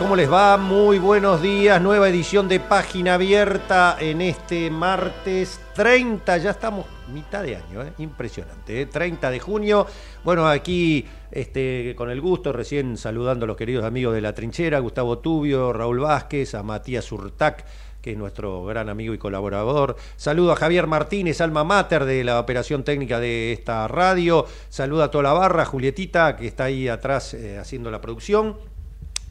¿Cómo les va? Muy buenos días, nueva edición de Página Abierta en este martes 30, ya estamos mitad de año, ¿eh? impresionante, ¿eh? 30 de junio. Bueno, aquí este, con el gusto, recién saludando a los queridos amigos de La Trinchera, Gustavo Tubio, Raúl Vázquez, a Matías Urtac, que es nuestro gran amigo y colaborador. Saludo a Javier Martínez, alma mater de la operación técnica de esta radio. Saludo a toda la barra, Julietita, que está ahí atrás eh, haciendo la producción.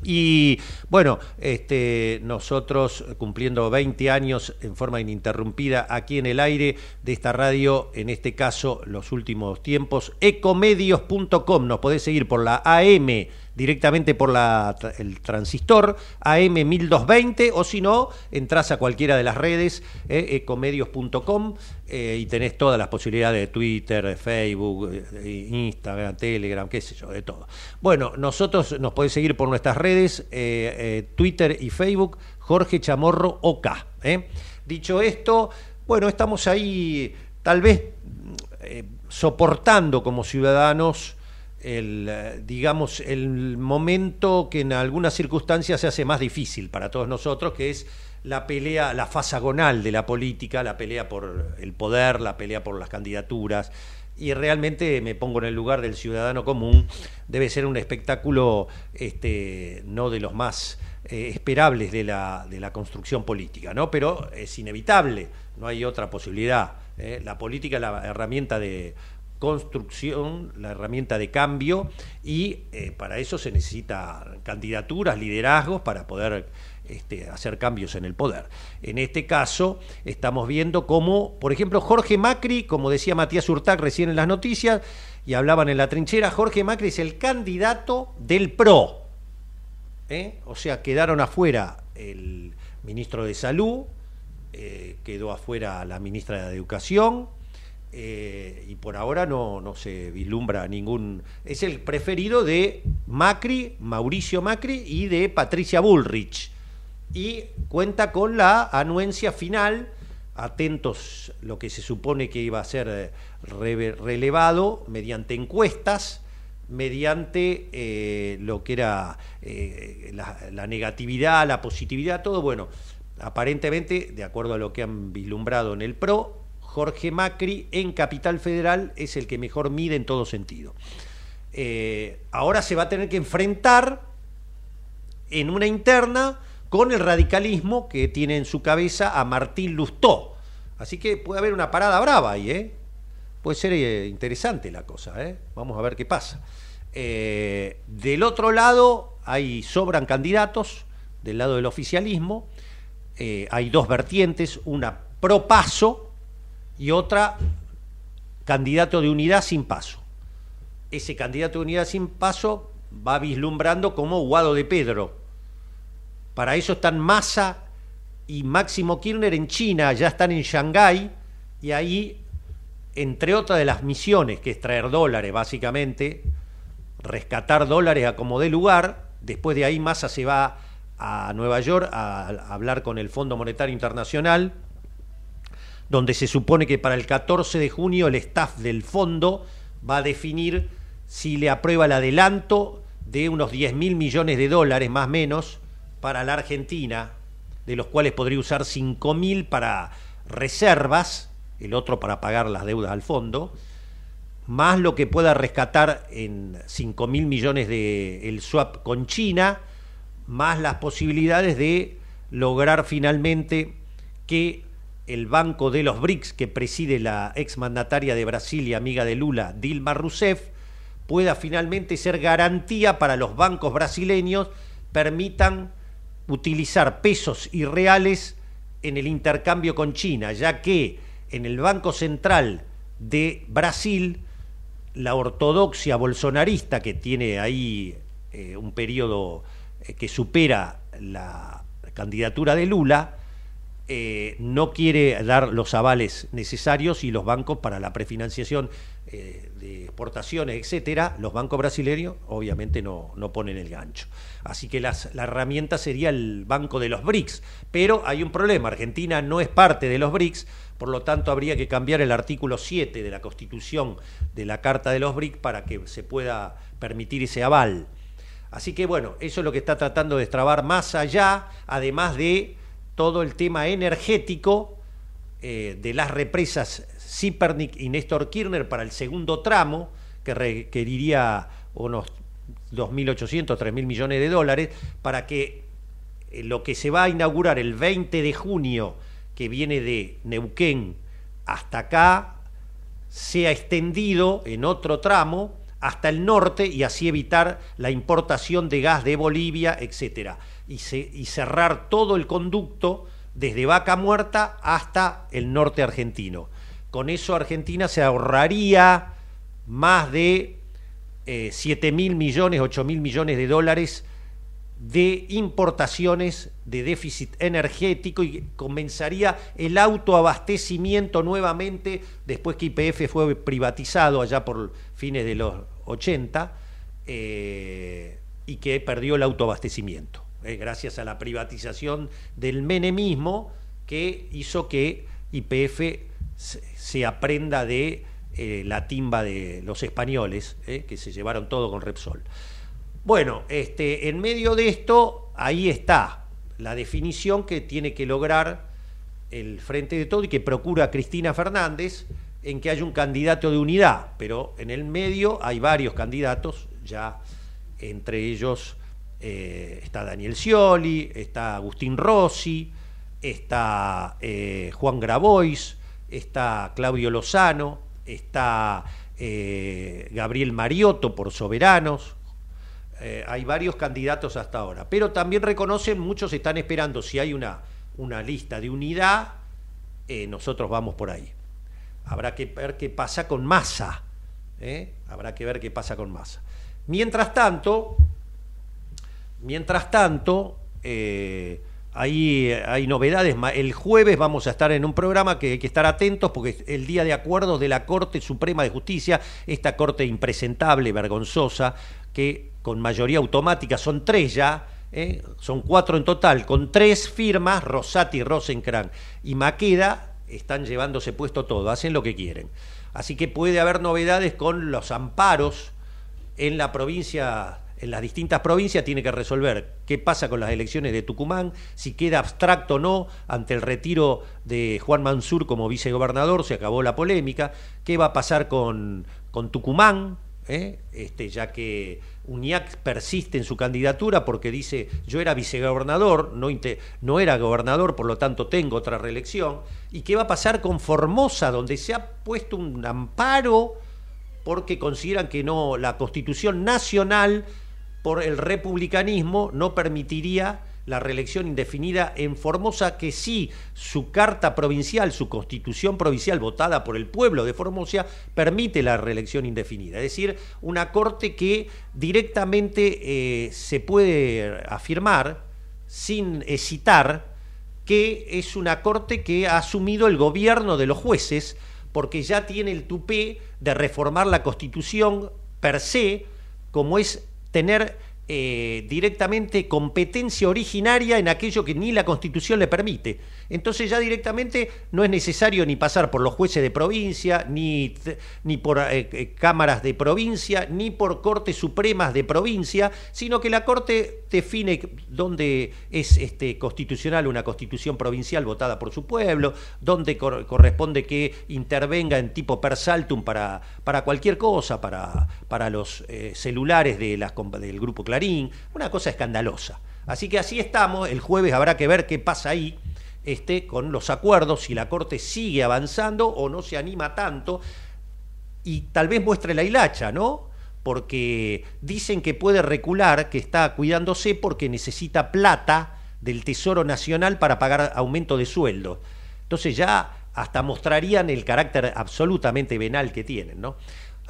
Y bueno, este, nosotros cumpliendo 20 años en forma ininterrumpida aquí en el aire de esta radio, en este caso los últimos tiempos, ecomedios.com, nos podés seguir por la AM directamente por la, el transistor AM1220 o si no, entras a cualquiera de las redes, eh, ecomedios.com eh, y tenés todas las posibilidades de Twitter, Facebook, eh, Instagram, Telegram, qué sé yo, de todo. Bueno, nosotros nos podés seguir por nuestras redes, Twitter y Facebook, Jorge Chamorro OK. Dicho esto, bueno, estamos ahí tal vez soportando como ciudadanos el, eh, digamos, el momento que en algunas circunstancias se hace más difícil para todos nosotros, que es la pelea, la fasagonal de la política, la pelea por el poder, la pelea por las candidaturas. Y realmente me pongo en el lugar del ciudadano común. Debe ser un espectáculo este, no de los más eh, esperables de la, de la construcción política, ¿no? Pero es inevitable, no hay otra posibilidad. ¿eh? La política es la herramienta de construcción, la herramienta de cambio y eh, para eso se necesitan candidaturas, liderazgos para poder este, hacer cambios en el poder. En este caso estamos viendo cómo, por ejemplo, Jorge Macri, como decía Matías Urtac recién en las noticias y hablaban en la trinchera, Jorge Macri es el candidato del PRO. ¿eh? O sea, quedaron afuera el ministro de Salud, eh, quedó afuera la ministra de Educación, eh, y por ahora no, no se vislumbra ningún... Es el preferido de Macri, Mauricio Macri y de Patricia Bullrich. Y cuenta con la anuencia final, atentos lo que se supone que iba a ser eh, relevado mediante encuestas, mediante eh, lo que era la, la negatividad, la positividad, todo bueno. Aparentemente, de acuerdo a lo que han vislumbrado en el PRO, Jorge Macri en Capital Federal es el que mejor mide en todo sentido. Eh, ahora se va a tener que enfrentar en una interna con el radicalismo que tiene en su cabeza a Martín Lustó. Así que puede haber una parada brava ahí, ¿eh? Puede ser eh, interesante la cosa, ¿eh? Vamos a ver qué pasa. del otro lado, hay sobran candidatos, del lado del oficialismo. hay dos vertientes, una pro paso, y otra candidato de unidad sin paso. Ese candidato de unidad sin paso va vislumbrando como Guado de Pedro. Para eso están Massa y Máximo Kirchner en China, ya están en Shanghái y ahí, entre otras de las misiones, que es traer dólares básicamente, rescatar dólares a como dé lugar, Después de ahí Massa se va a Nueva York a, hablar con el Fondo Monetario Internacional, donde se supone que para el 14 de junio el staff del fondo va a definir si le aprueba el adelanto de unos 10 mil millones de dólares más o menos para la Argentina, de los cuales podría usar 5 mil para reservas, el otro para pagar las deudas al fondo, más lo que pueda rescatar en 5 mil millones de el swap con China, más las posibilidades de lograr finalmente que el Banco de los BRICS, que preside la exmandataria de Brasil y amiga de Lula, Dilma Rousseff, pueda finalmente ser garantía para los bancos brasileños, permitan utilizar pesos y reales en el intercambio con China, ya que en el Banco Central de Brasil la ortodoxia bolsonarista, que tiene ahí eh, un periodo eh, que supera la candidatura de Lula, eh, no quiere dar los avales necesarios y los bancos para la prefinanciación de exportaciones, etcétera, los bancos brasileños obviamente no, no ponen el gancho. Así que la herramienta sería el banco de los BRICS. Pero hay un problema, Argentina no es parte de los BRICS, por lo tanto habría que cambiar el artículo 7 de la Constitución de la Carta de los BRIC para que se pueda permitir ese aval. Así que bueno, eso es lo que está tratando de extrabar más allá, además de todo el tema energético eh, de las represas Zipernik y Néstor Kirchner para el segundo tramo, que requeriría unos 2.800, 3.000 millones de dólares, para que eh, lo que se va a inaugurar el 20 de junio que viene de Neuquén hasta acá sea extendido en otro tramo hasta el norte y así evitar la importación de gas de Bolivia, etc. Y, cerrar todo el conducto desde Vaca Muerta hasta el norte argentino. Con eso Argentina se ahorraría más de eh, 7 mil millones, 8 mil millones de dólares de importaciones de déficit energético y comenzaría el autoabastecimiento nuevamente después que IPF fue privatizado allá por fines de los 80 eh, y que perdió el autoabastecimiento, eh, gracias a la privatización del menemismo que hizo que IPF se, aprenda de eh, la timba de los españoles, que se llevaron todo con Repsol. Bueno, este, en medio de esto, ahí está la definición que tiene que lograr el Frente de Todo y que procura Cristina Fernández en que haya un candidato de unidad, pero en el medio hay varios candidatos, ya entre ellos eh, está Daniel Scioli, está Agustín Rossi, está eh, Juan Grabois, está Claudio Lozano, está eh, Gabriel Mariotto por Soberanos, hay varios candidatos hasta ahora, pero también reconocen, muchos están esperando, si hay una, una lista de unidad, nosotros vamos por ahí. Habrá que ver qué pasa con masa. ¿eh? Habrá que ver qué pasa con masa. Mientras tanto, mientras tanto, hay, hay novedades. El jueves vamos a estar en un programa que hay que estar atentos porque es el día de acuerdos de la Corte Suprema de Justicia, esta Corte impresentable, vergonzosa, que con mayoría automática, son tres ya, ¿eh? son cuatro en total, con tres firmas, Rosati, Rosencrantz y Maqueda, están llevándose puesto todo, hacen lo que quieren. Así que puede haber novedades con los amparos en la provincia, en las distintas provincias, tiene que resolver qué pasa con las elecciones de Tucumán, si queda abstracto o no ante el retiro de Juan Mansur como vicegobernador, se acabó la polémica, qué va a pasar con, con Tucumán, ¿eh? este, ya que UNIAC persiste en su candidatura porque dice yo era vicegobernador, no, no era gobernador, por lo tanto tengo otra reelección. ¿Y qué va a pasar con Formosa, donde se ha puesto un amparo porque consideran que no la constitución nacional por el republicanismo no permitiría la reelección indefinida en Formosa, que sí, su carta provincial, su constitución provincial votada por el pueblo de Formosa, permite la reelección indefinida. Es decir, una corte que directamente eh, se puede afirmar, sin hesitar, que es una corte que ha asumido el gobierno de los jueces, porque ya tiene el tupé de reformar la constitución per se, como es tener eh, directamente competencia originaria en aquello que ni la Constitución le permite. Entonces ya directamente no es necesario ni pasar por los jueces de provincia, ni, ni por eh, eh, cámaras de provincia, ni por cortes supremas de provincia, sino que la Corte define dónde es este, constitucional una constitución provincial votada por su pueblo, dónde corresponde que intervenga en tipo per saltum para, para cualquier cosa, para, para los celulares de las, del Grupo Clarín una cosa escandalosa. Así que así estamos, el jueves habrá que ver qué pasa ahí con los acuerdos, si la Corte sigue avanzando o no se anima tanto, y tal vez muestre la hilacha, ¿no? Porque dicen que puede recular, que está cuidándose porque necesita plata del Tesoro Nacional para pagar aumento de sueldo. Entonces ya hasta mostrarían el carácter absolutamente venal que tienen, ¿no?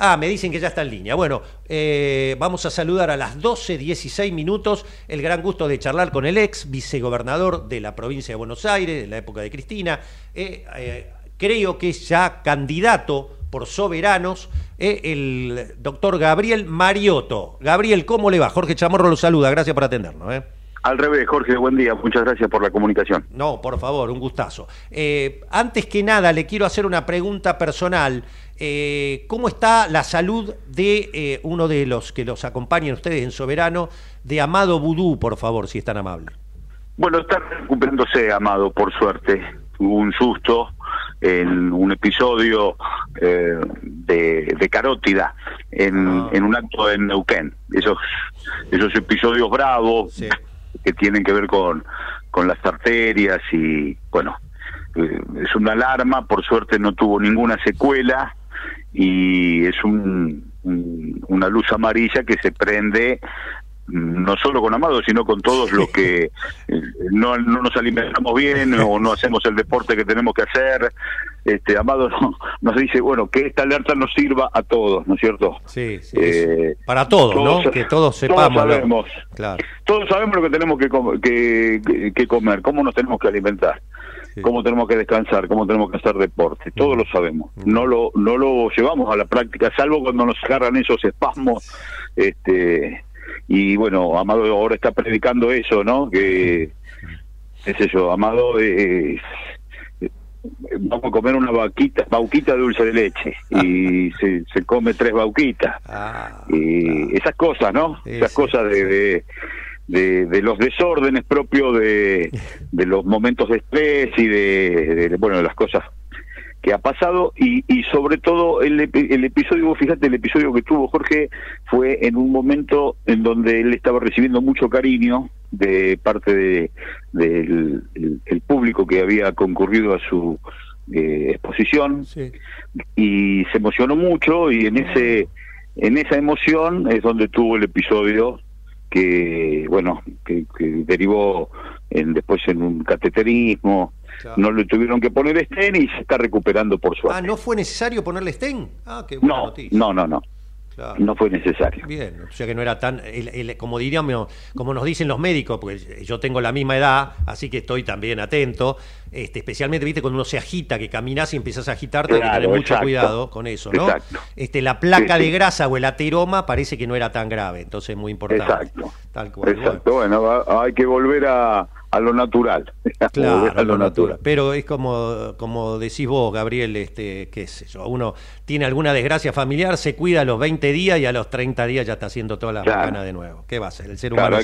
Ah, me dicen que ya está en línea. Bueno, eh, vamos a saludar a las 12.16 minutos el gran gusto de charlar con el ex vicegobernador de la provincia de Buenos Aires, de la época de Cristina. Eh, eh, creo que es ya candidato por soberanos, el doctor Gabriel Mariotto. Gabriel, ¿cómo le va? Jorge Chamorro lo saluda, gracias por atendernos. Al revés, Jorge, buen día. Muchas gracias por la comunicación. No, por favor, un gustazo. antes que nada, le quiero hacer una pregunta personal. Eh, ¿Cómo está la salud de eh, uno de los que los acompañan ustedes en Soberano, de Amado Vudú, por favor, si es tan amable? Bueno, está recuperándose Amado, por suerte. Hubo un susto en un episodio eh, de, carótida en, ah. en, un acto en Neuquén. Esos, esos episodios bravos que tienen que ver con, con las arterias y, bueno, es una alarma, por suerte no tuvo ninguna secuela y es un, una luz amarilla que se prende no solo con Amado, sino con todos los que eh, no, no, nos alimentamos bien o no hacemos el deporte que tenemos que hacer. Este, Amado nos dice, bueno, que esta alerta nos sirva a todos, ¿no es cierto? Sí, sí. Eh, para todos, ¿no? Que todos sepamos. Todos sabemos, claro. todos sabemos lo que tenemos que, que, que comer, cómo nos tenemos que alimentar cómo tenemos que descansar, cómo tenemos que hacer deporte, todos lo sabemos. No lo no lo llevamos a la práctica, salvo cuando nos agarran esos espasmos, este y bueno, Amado ahora está predicando eso, ¿no? Que es eso, Amado eh, vamos a comer una vaquita, bauquita de dulce de leche y se, se come tres bauquitas. Ah, y esas cosas, ¿no? esas cosas de de, los desórdenes propios de, de, los momentos de estrés y de, bueno de las cosas que ha pasado y, y sobre todo el, el episodio, fíjate, el episodio que tuvo Jorge fue en un momento en donde él estaba recibiendo mucho cariño de parte de, del el, público que había concurrido a su eh, exposición y se emocionó mucho y en ese en esa emoción es donde tuvo el episodio que bueno que, derivó en, después en un cateterismo no le tuvieron que poner estén y se está recuperando por suerte. Ah no fue necesario ponerle estén ah qué buena no, no no no. No fue necesario. Bien, o sea que no era tan, como diríamos, como nos dicen los médicos, porque yo tengo la misma edad, así que estoy también atento, este, especialmente, viste, cuando uno se agita, que caminas y empiezas a agitarte, hay que tener mucho cuidado con eso, ¿no? Este, la placa de grasa o el ateroma parece que no era tan grave, entonces es muy importante. Exacto. Tal cual. Exacto, bueno hay que volver a a lo natural. Claro, a lo, natural. Pero es como, como decís vos, Gabriel, este, qué sé yo, uno tiene alguna desgracia familiar, se cuida a los 20 días y a los 30 días ya está haciendo todas las claro. de nuevo. ¿Qué va a ser? El ser humano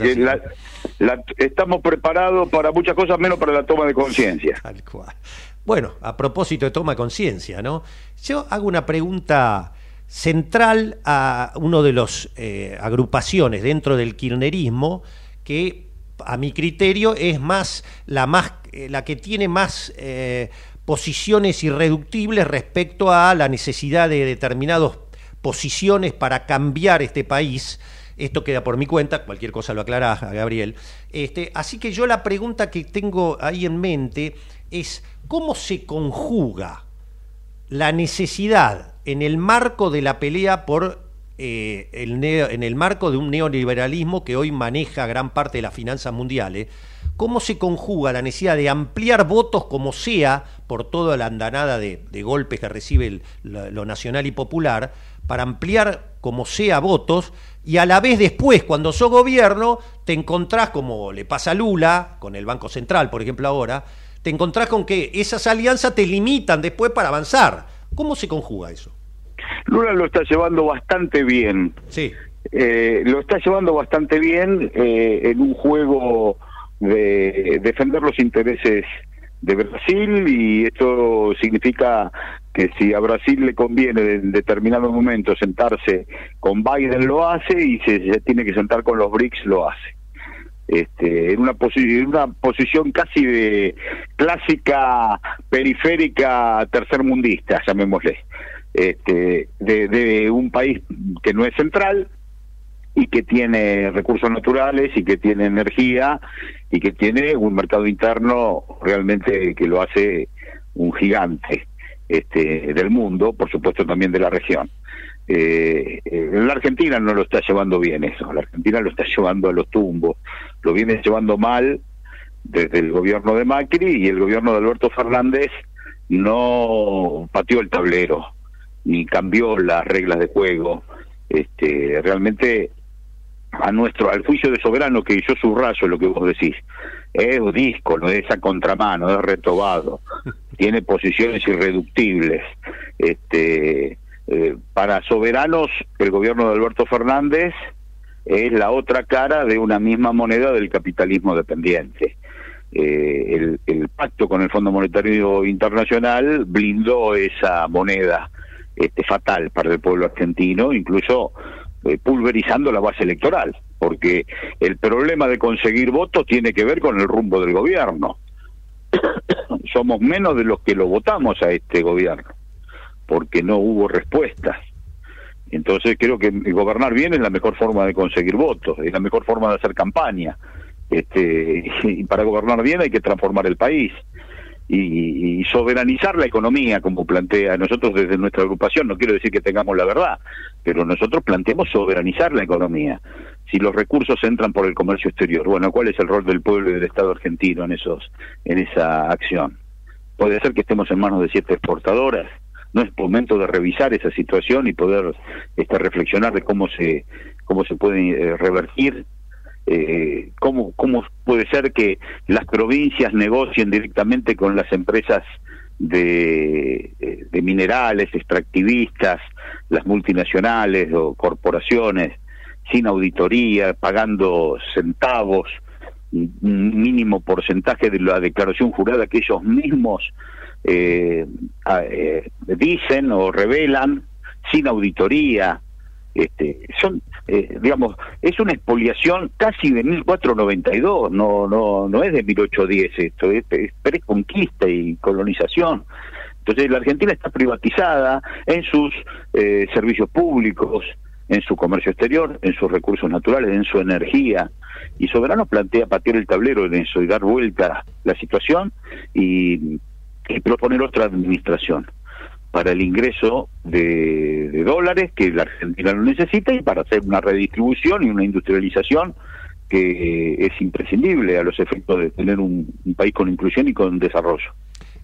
estamos preparados para muchas cosas, menos para la toma de conciencia. Tal cual. Bueno, a propósito de toma conciencia, ¿no? Yo hago una pregunta central a uno de los eh, agrupaciones dentro del kirchnerismo que a mi criterio, es más la, más, eh, la que tiene más eh, posiciones irreductibles respecto a la necesidad de determinadas posiciones para cambiar este país. Esto queda por mi cuenta, cualquier cosa lo aclara Gabriel. Este, así que yo la pregunta que tengo ahí en mente es, ¿cómo se conjuga la necesidad en el marco de la pelea por eh, el en el marco de un neoliberalismo que hoy maneja gran parte de las finanzas mundiales, ¿cómo se conjuga la necesidad de ampliar votos como sea por toda la andanada de, golpes que recibe lo nacional y popular, para ampliar como sea votos y a la vez después, cuando sos gobierno, te encontrás, como le pasa a Lula, con el Banco Central, por ejemplo, ahora, te encontrás con que esas alianzas te limitan después para avanzar. ¿Cómo se conjuga eso? Lula lo está llevando bastante bien. Sí. Eh, lo está llevando bastante bien eh, en un juego de defender los intereses de Brasil y esto significa que si a Brasil le conviene en determinado momento sentarse con Biden lo hace y si se tiene que sentar con los BRICS lo hace. Este, en una, en una posición casi de clásica periférica tercermundista, llamémosle, este, de, de un país que no es central, y que tiene recursos naturales y que tiene energía y que tiene un mercado interno realmente que lo hace un gigante este, del mundo, por supuesto también de la región. Eh, eh, la Argentina no lo está llevando bien eso, la Argentina lo está llevando a los tumbos, lo viene llevando mal desde el gobierno de Macri y el gobierno de Alberto Fernández no pateó el tablero ni cambió las reglas de juego. Este, realmente a nuestro al juicio de soberano que yo subrayo lo que vos decís es disco no es a contramano es retobado tiene posiciones irreductibles este eh, para soberanos el gobierno de Alberto Fernández es la otra cara de una misma moneda del capitalismo dependiente eh, el, pacto con el Fondo Monetario Internacional blindó esa moneda este fatal para el pueblo argentino incluso eh, pulverizando la base electoral, porque el problema de conseguir votos tiene que ver con el rumbo del gobierno. Somos menos de los que lo votamos a este gobierno, porque no hubo respuestas. Entonces creo que gobernar bien es la mejor forma de conseguir votos, es la mejor forma de hacer campaña. Este, y para gobernar bien hay que transformar el país y, soberanizar la economía, como plantea nosotros desde nuestra agrupación. No quiero decir que tengamos la verdad, pero nosotros planteamos soberanizar la economía. Si los recursos entran por el comercio exterior, bueno, ¿cuál es el rol del pueblo y del Estado argentino en esos, en esa acción? Puede ser que estemos en manos de siete exportadoras. No es momento de revisar esa situación y poder este, reflexionar de cómo se cómo se puede eh, revertir eh, ¿cómo, ¿cómo puede ser que las provincias negocien directamente con las empresas de, eh, de minerales, extractivistas, las multinacionales o corporaciones, sin auditoría, pagando centavos, un mínimo porcentaje de la declaración jurada que ellos mismos eh, eh, dicen o revelan, sin auditoría, este, son, eh, digamos, es una expoliación casi de 1492, no, no, no es de 1810 esto, es, es preconquista y colonización. Entonces la Argentina está privatizada en sus eh, servicios públicos, en su comercio exterior, en sus recursos naturales, en su energía. Y Soberano plantea patear el tablero en eso y dar vuelta la situación y proponer otra administración para el ingreso de, dólares que la Argentina lo necesita y para hacer una redistribución y una industrialización que es imprescindible a los efectos de tener un, país con inclusión y con desarrollo.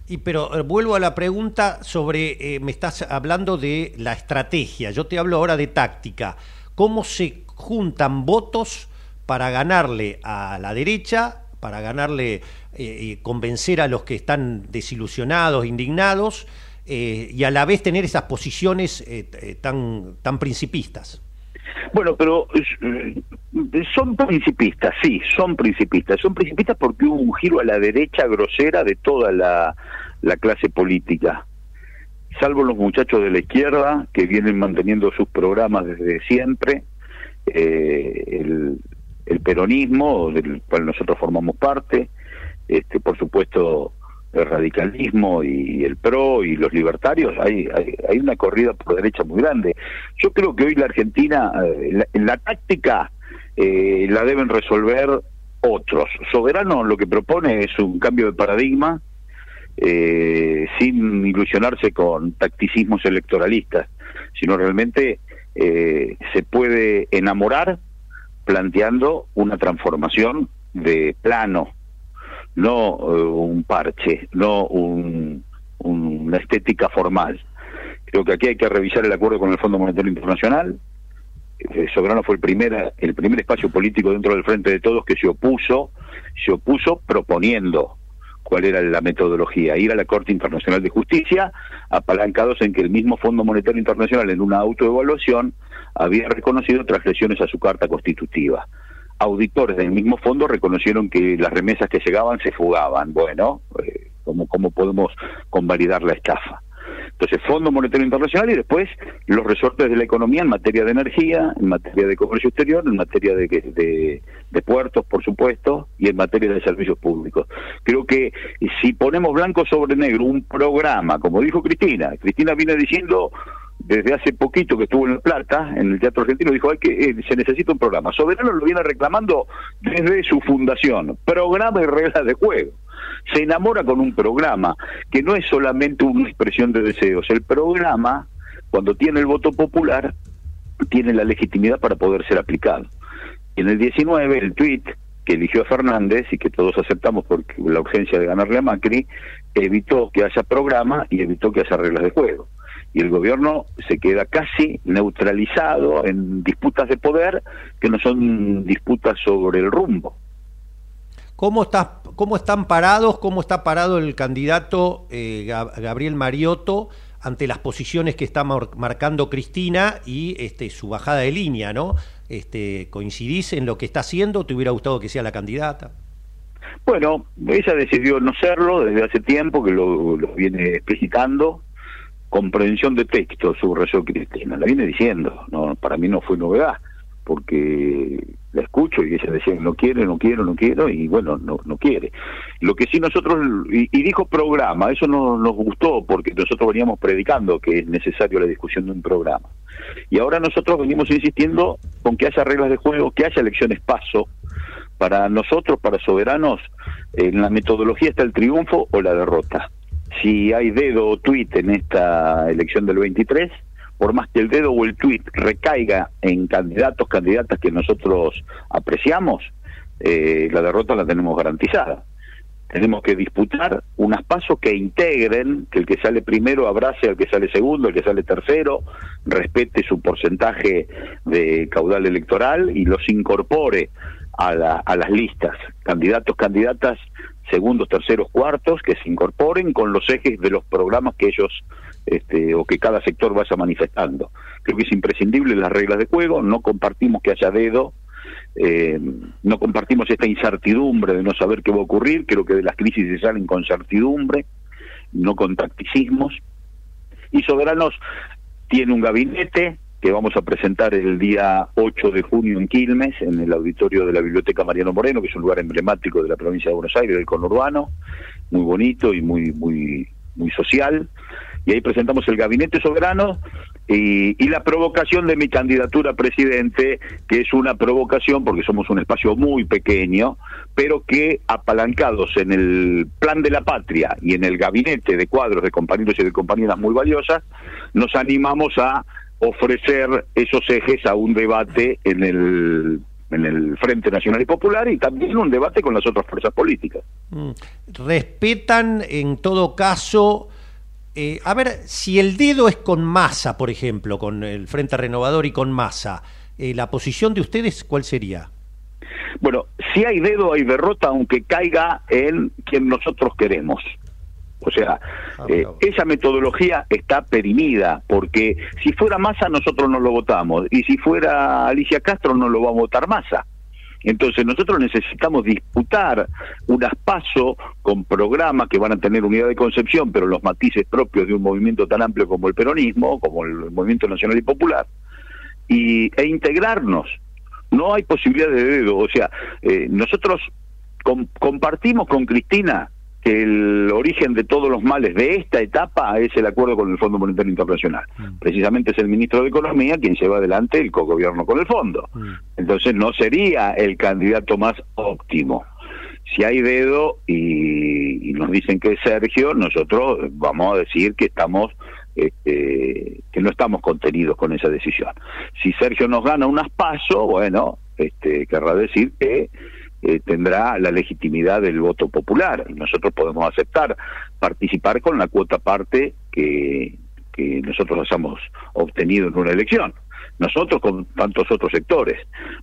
Y pero eh, vuelvo a la pregunta sobre, eh, me estás hablando de la estrategia, yo te hablo ahora de táctica. ¿Cómo se juntan votos para ganarle a la derecha, para ganarle eh, y convencer a los que están desilusionados, indignados? Y a la vez tener esas posiciones tan, tan principistas. Bueno, pero son principistas, sí, son principistas. Son principistas porque hubo un giro a la derecha grosera de toda la, clase política. Salvo los muchachos de la izquierda que vienen manteniendo sus programas desde siempre, el, el peronismo, del cual nosotros formamos parte, este, por supuesto el radicalismo y el PRO y los libertarios, hay, hay, una corrida por derecha muy grande. Yo creo que hoy la Argentina, eh, la, táctica eh, la deben resolver otros. Soberano lo que propone es un cambio de paradigma, eh, sin ilusionarse con tacticismos electoralistas, sino realmente se puede enamorar planteando una transformación de plano no eh, un parche, no un, una estética formal. Creo que aquí hay que revisar el acuerdo con el Fondo Monetario Internacional. Eh, Soberano fue el primer, el primer espacio político dentro del Frente de Todos que se opuso, se opuso proponiendo cuál era la metodología, ir a la Corte Internacional de Justicia, apalancados en que el mismo Fondo Monetario Internacional en una autoevaluación había reconocido transgresiones a su carta constitutiva. Auditores del mismo fondo reconocieron que las remesas que llegaban se fugaban. Bueno, eh, ¿cómo, ¿cómo podemos convalidar la estafa? Entonces, Fondo Monetario Internacional y después los resortes de la economía en materia de energía, en materia de comercio exterior, en materia de, de, puertos, por supuesto, y en materia de servicios públicos. Creo que si ponemos blanco sobre negro un programa, como dijo Cristina, Cristina viene diciendo desde hace poquito que estuvo en El Plata, en el Teatro Argentino, dijo Hay que eh, se necesita un programa. Soberano lo viene reclamando desde su fundación, programa y reglas de juego se enamora con un programa que no es solamente una expresión de deseos. El programa, cuando tiene el voto popular, tiene la legitimidad para poder ser aplicado. En el 19, el tuit que eligió a Fernández y que todos aceptamos por la urgencia de ganarle a Macri, evitó que haya programa y evitó que haya reglas de juego. Y el gobierno se queda casi neutralizado en disputas de poder que no son disputas sobre el rumbo. ¿Cómo, está, ¿Cómo están parados? ¿Cómo está parado el candidato eh, Gabriel Mariotto ante las posiciones que está marcando Cristina y este, su bajada de línea, ¿no? Este, ¿Coincidís en lo que está haciendo? ¿Te hubiera gustado que sea la candidata? Bueno, ella decidió no serlo desde hace tiempo, que lo, viene explicitando. Comprensión de texto su rezo Cristina, la viene diciendo, no para mí no fue novedad porque la escucho y ella decía no quiere, no quiero, no quiero y bueno, no, no quiere. Lo que sí nosotros, y, dijo programa, eso no, nos gustó porque nosotros veníamos predicando que es necesario la discusión de un programa. Y ahora nosotros venimos insistiendo con que haya reglas de juego, que haya elecciones paso. Para nosotros, para soberanos, en la metodología está el triunfo o la derrota. Si hay dedo o tweet en esta elección del 23, por más que el dedo o el tuit recaiga en candidatos, candidatas que nosotros apreciamos, eh, la derrota la tenemos garantizada. Tenemos que disputar unas pasos que integren, que el que sale primero abrace al que sale segundo, el que sale tercero, respete su porcentaje de caudal electoral y los incorpore a, a las listas. Candidatos, candidatas, segundos, terceros, cuartos, que se incorporen con los ejes de los programas que ellos este, o que cada sector vaya manifestando. Creo que es imprescindible las reglas de juego, no compartimos que haya dedo, eh, no compartimos esta incertidumbre de no saber qué va a ocurrir, creo que de las crisis se salen con certidumbre, no con tacticismos. Y Soberanos tiene un gabinete que vamos a presentar el día 8 de junio en Quilmes, en el auditorio de la Biblioteca Mariano Moreno, que es un lugar emblemático de la provincia de Buenos Aires, del conurbano, muy bonito y muy, muy, muy social y ahí presentamos el gabinete soberano y, la provocación de mi candidatura a presidente, que es una provocación porque somos un espacio muy pequeño, pero que apalancados en el plan de la patria y en el gabinete de cuadros de compañeros y de compañeras muy valiosas, nos animamos a ofrecer esos ejes a un debate en el en el Frente Nacional y Popular y también un debate con las otras fuerzas políticas. Mm. ¿Respetan en todo caso eh, a ver, si el dedo es con masa, por ejemplo, con el Frente Renovador y con masa, eh, ¿la posición de ustedes cuál sería? Bueno, si hay dedo hay derrota, aunque caiga en quien nosotros queremos. O sea, ah, eh, esa metodología está perimida, porque si fuera Massa nosotros no lo votamos, y si fuera Alicia Castro no lo va a votar Massa. Entonces nosotros necesitamos disputar unas pasos con programas que van a tener unidad de concepción, pero los matices propios de un movimiento tan amplio como el peronismo, como el movimiento nacional y popular, y, e integrarnos. No hay posibilidad de dedo. O sea, eh, nosotros compartimos con Cristina que el origen de todos los males de esta etapa es el acuerdo con el Fondo Monetario Internacional. Mm. Precisamente es el ministro de Economía quien lleva adelante el cogobierno con el fondo. Mm. Entonces no sería el candidato más óptimo. Si hay dedo y, nos dicen que es Sergio, nosotros vamos a decir que estamos este, que no estamos contenidos con esa decisión. Si Sergio nos gana unas pasos, bueno, este, querrá decir que eh, tendrá la legitimidad del voto popular. Y nosotros podemos aceptar participar con la cuota parte que, que nosotros hayamos obtenido en una elección. Nosotros con tantos otros sectores.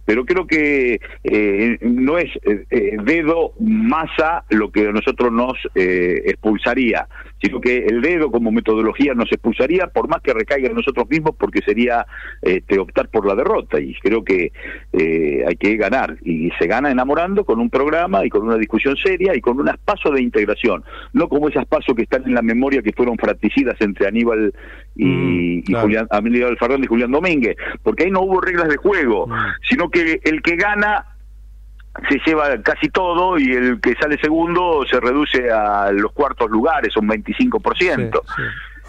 Pero creo que eh, no es eh, eh, dedo masa lo que a nosotros nos expulsaría, sino que el dedo como metodología nos expulsaría por más que recaiga en nosotros mismos porque sería este, optar por la derrota. Y creo que hay que ganar. Y se gana enamorando con un programa y con una discusión seria y con unos pasos de integración, no como esos pasos que están en la memoria que fueron fratricidas entre Aníbal y, mm, y Julián, Aníbal Fernández y Julián Domínguez, porque ahí no hubo reglas de juego, mm. sino que el que gana se lleva casi todo y el que sale segundo se reduce a los cuartos lugares, un 25%.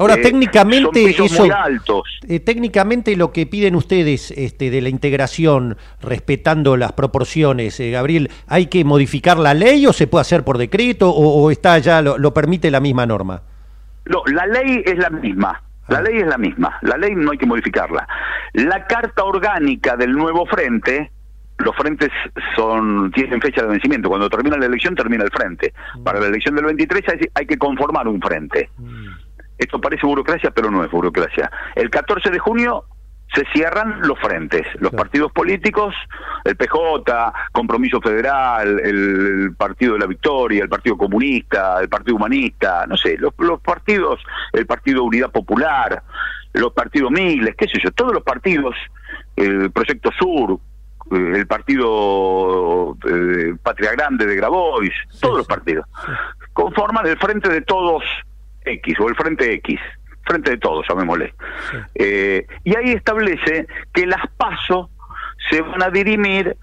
Ahora, eh, técnicamente, eso, muy altos. Eh, técnicamente lo que piden ustedes este, de la integración, respetando las proporciones, eh, Gabriel, ¿hay que modificar la ley o se puede hacer por decreto o, está ya lo, permite la misma norma? No, la ley es la misma. La ah. ley es la misma, la ley no hay que modificarla. La carta orgánica del nuevo frente, los frentes son tienen fecha de vencimiento. Cuando termina la elección, termina el frente. Mm. Para la elección del 23 hay, que conformar un frente. Mm. Esto parece burocracia, pero no es burocracia. El 14 de junio se cierran los frentes, los partidos políticos, el PJ, Compromiso Federal, el, Partido de la Victoria, el Partido Comunista, el Partido Humanista, no sé, los, partidos, el Partido Unidad Popular, los partidos Miles, qué sé yo, todos los partidos, el Proyecto Sur, el Partido eh, Patria Grande de Grabois, todos los partidos, conforman el Frente de Todos X o el Frente X frente de todos, llamémosle. Eh, y ahí establece que las pasos se van a dirimir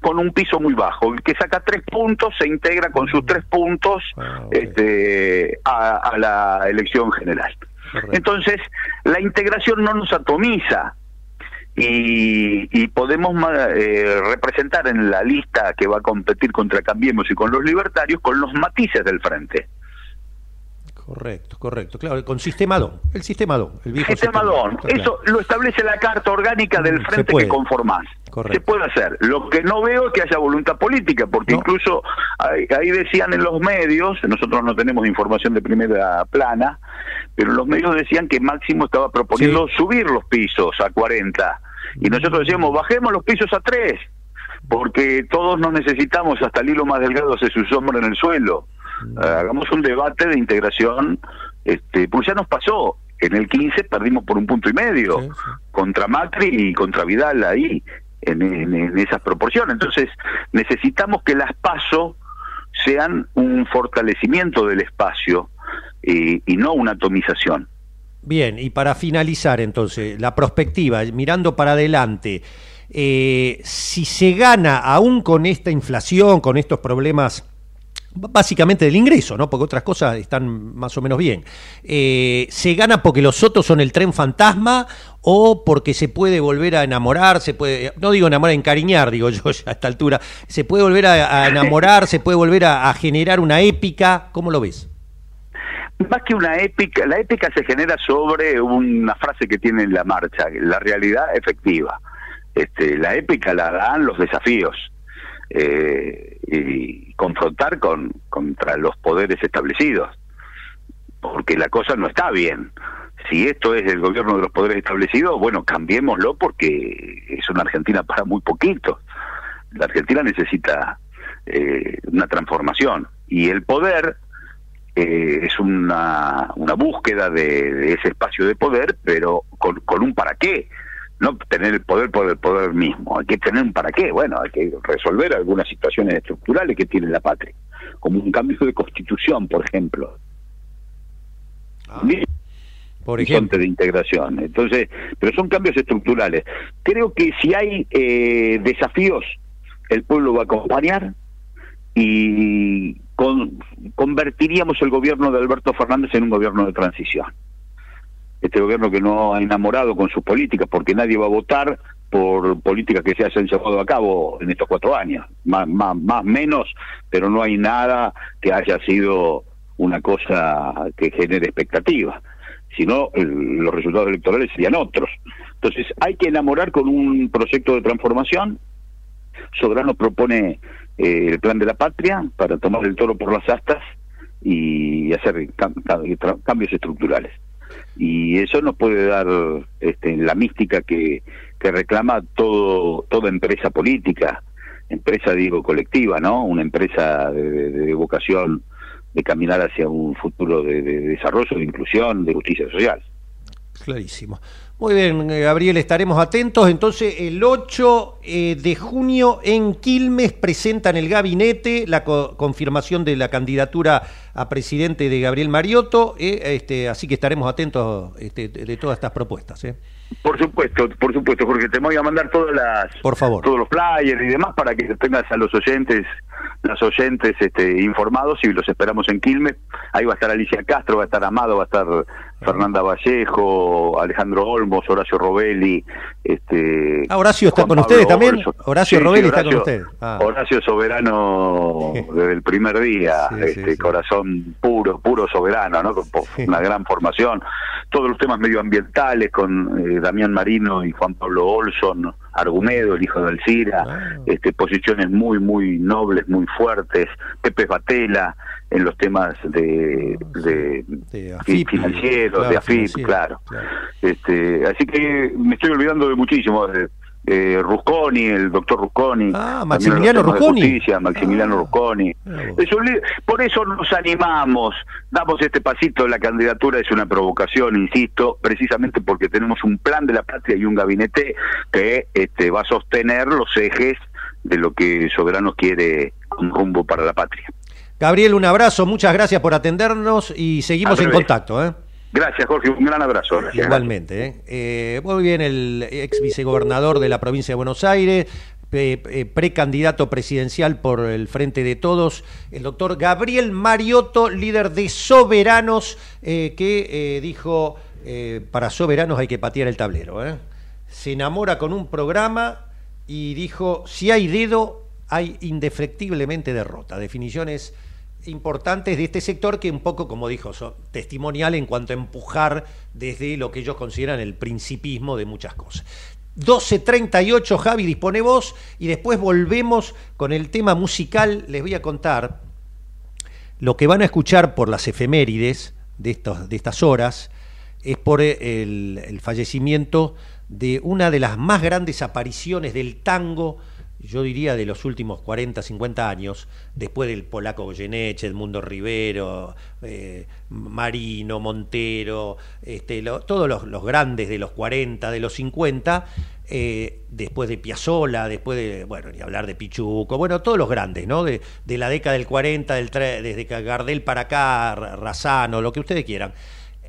con un piso muy bajo. El que saca tres puntos se integra con sus tres puntos ah, este, a, la elección general. Entonces, la integración no nos atomiza. Y, podemos eh, representar en la lista que va a competir contra Cambiemos y con los libertarios con los matices del frente. Correcto, correcto. Claro, con sistema DON, el sistema DON, el viejo sistema, DON. Eso lo establece la carta orgánica del mm, frente que conformás. Se puede hacer. Lo que no veo es que haya voluntad política, porque incluso ahí, decían en los medios, nosotros no tenemos información de primera plana, pero los medios decían que Máximo estaba proponiendo subir los pisos a 40. Y nosotros decíamos, bajemos los pisos a 3, porque todos nos necesitamos, hasta el hilo más delgado hace su sombra en el suelo. Eh, hagamos un debate de integración, este, pues ya nos pasó, en el 15 perdimos por un punto y medio contra Macri y contra Vidal ahí, en, esas proporciones. Entonces, necesitamos que las PASO sean un fortalecimiento del espacio y no una atomización. Bien, y para finalizar entonces, la perspectiva, mirando para adelante, eh, si se gana aún con esta inflación, con estos problemas básicamente del ingreso, ¿no? Porque otras cosas están más o menos bien. Eh, ¿Se gana porque los otros son el tren fantasma o porque se puede volver a enamorar, se puede, no digo enamorar, encariñar, digo yo a esta altura, se puede volver a, enamorar, se puede volver a, generar una épica, ¿cómo lo ves? Más que una épica, la épica se genera sobre una frase que tiene en la marcha, la realidad efectiva. Este, la épica la dan los desafíos. Eh, y confrontar con contra los poderes establecidos. Porque la cosa no está bien. Si esto es el gobierno de los poderes establecidos bueno cambiémoslo porque es una Argentina para muy poquito. La Argentina necesita eh, una transformación. Y el poder eh, es una, una búsqueda de, de, ese espacio de poder pero con, con un para qué no tener el poder por el poder mismo, hay que tener un para qué, bueno, hay que resolver algunas situaciones estructurales que tiene la patria, como un cambio de constitución, por ejemplo. Ah, por ejemplo. de integración. Entonces, pero son cambios estructurales. Creo que si hay eh, desafíos, el pueblo va a acompañar y convertiríamos el gobierno de Alberto Fernández en un gobierno de transición este gobierno que no ha enamorado con sus políticas, porque nadie va a votar por políticas que se hayan llevado a cabo en estos cuatro años, más, más, más menos, pero no hay nada que haya sido una cosa que genere expectativa, sino los resultados electorales serían otros. Entonces hay que enamorar con un proyecto de transformación Soberano propone eh, el plan de la patria para tomar el toro por las astas y hacer cambios estructurales. Y eso nos puede dar este, la mística que, que reclama todo toda empresa política, empresa digo colectiva, ¿no? Una empresa de, vocación de caminar hacia un futuro de, de desarrollo, de inclusión, de justicia social. Clarísimo. Muy bien, Gabriel, estaremos atentos. Entonces, el 8 eh, de junio en Quilmes presentan el gabinete la confirmación de la candidatura a presidente de Gabriel Mariotto, eh, este, así que estaremos atentos este, de todas estas propuestas. Por supuesto, por supuesto, Jorge, te voy a mandar todas las, por favor. todos los flyers y demás para que tengas a los oyentes, las oyentes este, informados y los esperamos en Quilmes. Ahí va a estar Alicia Castro, va a estar Amado, va a estar Fernanda Vallejo, Alejandro Olmos, Horacio Robelli. Este, ah, Horacio está con ustedes también. Horacio Robelli está con ustedes. Ah. Horacio Soberano desde el primer día, este corazón puro, puro soberano, ¿no? Con una gran formación. Todos los temas medioambientales con eh, Damián Marino y Juan Pablo Olson, Argumedo, el hijo de Alcira, ah. este, posiciones muy, muy nobles, muy fuertes. Pepe Batela en los temas de, de, financieros, de AFIP, claro. Este, así que me estoy olvidando de muchísimo. De, Rusconi, el doctor Rusconi. Ah, Maximiliano Rusconi. Maximiliano ah, Rusconi. por eso nos animamos, damos este pasito, la candidatura es una provocación, insisto, precisamente porque tenemos un plan de la patria y un gabinete que este, va a sostener los ejes de lo que Soberano quiere un rumbo para la patria. Gabriel, un abrazo, muchas gracias por atendernos y seguimos en contacto. ¿eh? Gracias, Jorge, un gran abrazo. Igualmente. ¿eh? Eh, muy bien, el ex vicegobernador de la provincia de Buenos Aires, precandidato presidencial por el Frente de Todos, el doctor Gabriel Mariotto, líder de Soberanos, que dijo, para Soberanos hay que patear el tablero. Se enamora con un programa y dijo, si hay dedo, hay indefectiblemente derrota. Definiciones importantes de este sector que un poco, como dijo, son testimonial en cuanto a empujar desde lo que ellos consideran el principismo de muchas cosas. 12.38, Javi, dispone vos y después volvemos con el tema musical. Les voy a contar lo que van a escuchar por las efemérides de, estos, de estas horas, es por el, el fallecimiento de una de las más grandes apariciones del tango yo diría de los últimos 40, 50 años, después del polaco Goyeneche, Edmundo Rivero, eh, Marino, Montero, este, todos los, grandes de los 40, de los 50, eh, después de Piazzola, después de, bueno, ni hablar de Pichuco, bueno, todos los grandes, ¿no? De, la década del 40, del, desde Gardel para acá, Razano, lo que ustedes quieran.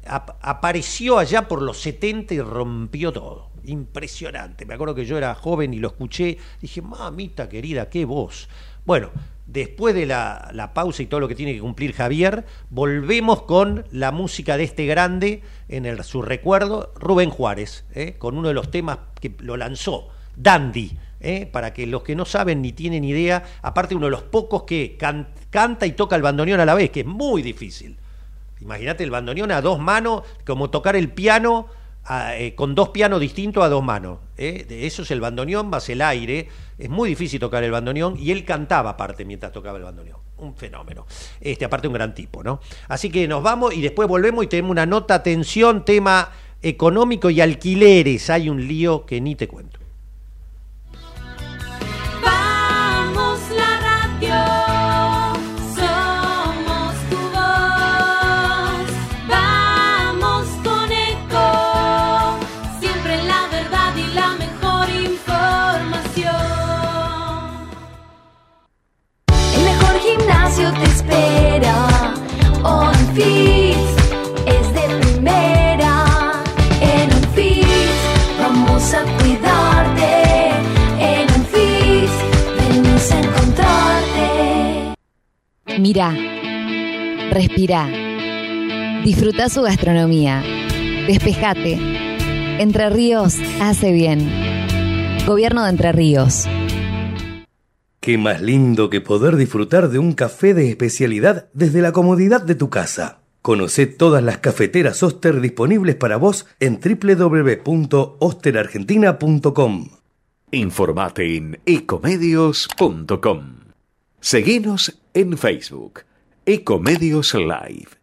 apareció allá por los 70 y rompió todo impresionante. Me acuerdo que yo era joven y lo escuché, dije, mamita querida, qué voz. Bueno, después de la, pausa y todo lo que tiene que cumplir Javier, volvemos con la música de este grande en su recuerdo, Rubén Juárez, ¿eh? con uno de los temas que lo lanzó, Dandy. ¿eh? para que los que no saben ni tienen idea, aparte uno de los pocos que canta y toca el bandoneón a la vez, que es muy difícil. Imagínate el bandoneón a dos manos, como tocar el piano eh, con dos pianos distintos a dos manos. ¿eh? Eso es el bandoneón más el aire. Es muy difícil tocar el bandoneón y él cantaba aparte mientras tocaba el bandoneón. Un fenómeno. Este, aparte un gran tipo, ¿no? Así que nos vamos y después volvemos y tenemos una nota, atención, tema económico y alquileres. Hay un lío que ni te cuento. Mira, respira, disfruta su gastronomía, despejate. Entre Ríos hace bien. Gobierno de Entre Ríos. Qué más lindo que poder disfrutar de un café de especialidad desde la comodidad de tu casa. Conoce todas las cafeteras Oster disponibles para vos en www.osterargentina.com. Informate en ecomedios.com. Seguinos en Facebook, Ecomedios Live.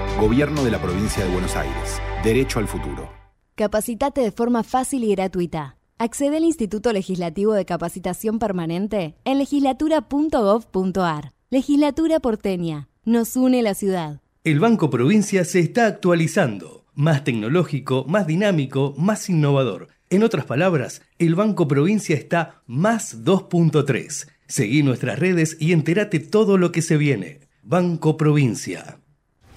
Gobierno de la provincia de Buenos Aires. Derecho al futuro. Capacitate de forma fácil y gratuita. Accede al Instituto Legislativo de Capacitación Permanente en legislatura.gov.ar. Legislatura porteña. Nos une la ciudad. El Banco Provincia se está actualizando. Más tecnológico, más dinámico, más innovador. En otras palabras, el Banco Provincia está más 2.3. Seguí nuestras redes y entérate todo lo que se viene. Banco Provincia.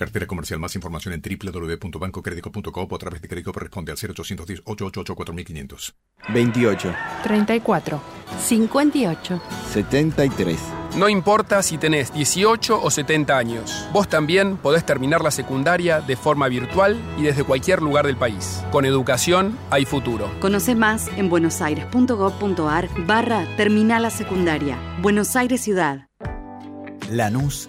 Cartera comercial. Más información en www.bancocredico.com o a través de crédito responde al 0810 888 4500. 28. 34. 58. 73. No importa si tenés 18 o 70 años, vos también podés terminar la secundaria de forma virtual y desde cualquier lugar del país. Con educación hay futuro. Conoce más en buenosaires.gov.ar barra Terminal la Secundaria. Buenos Aires Ciudad. Lanús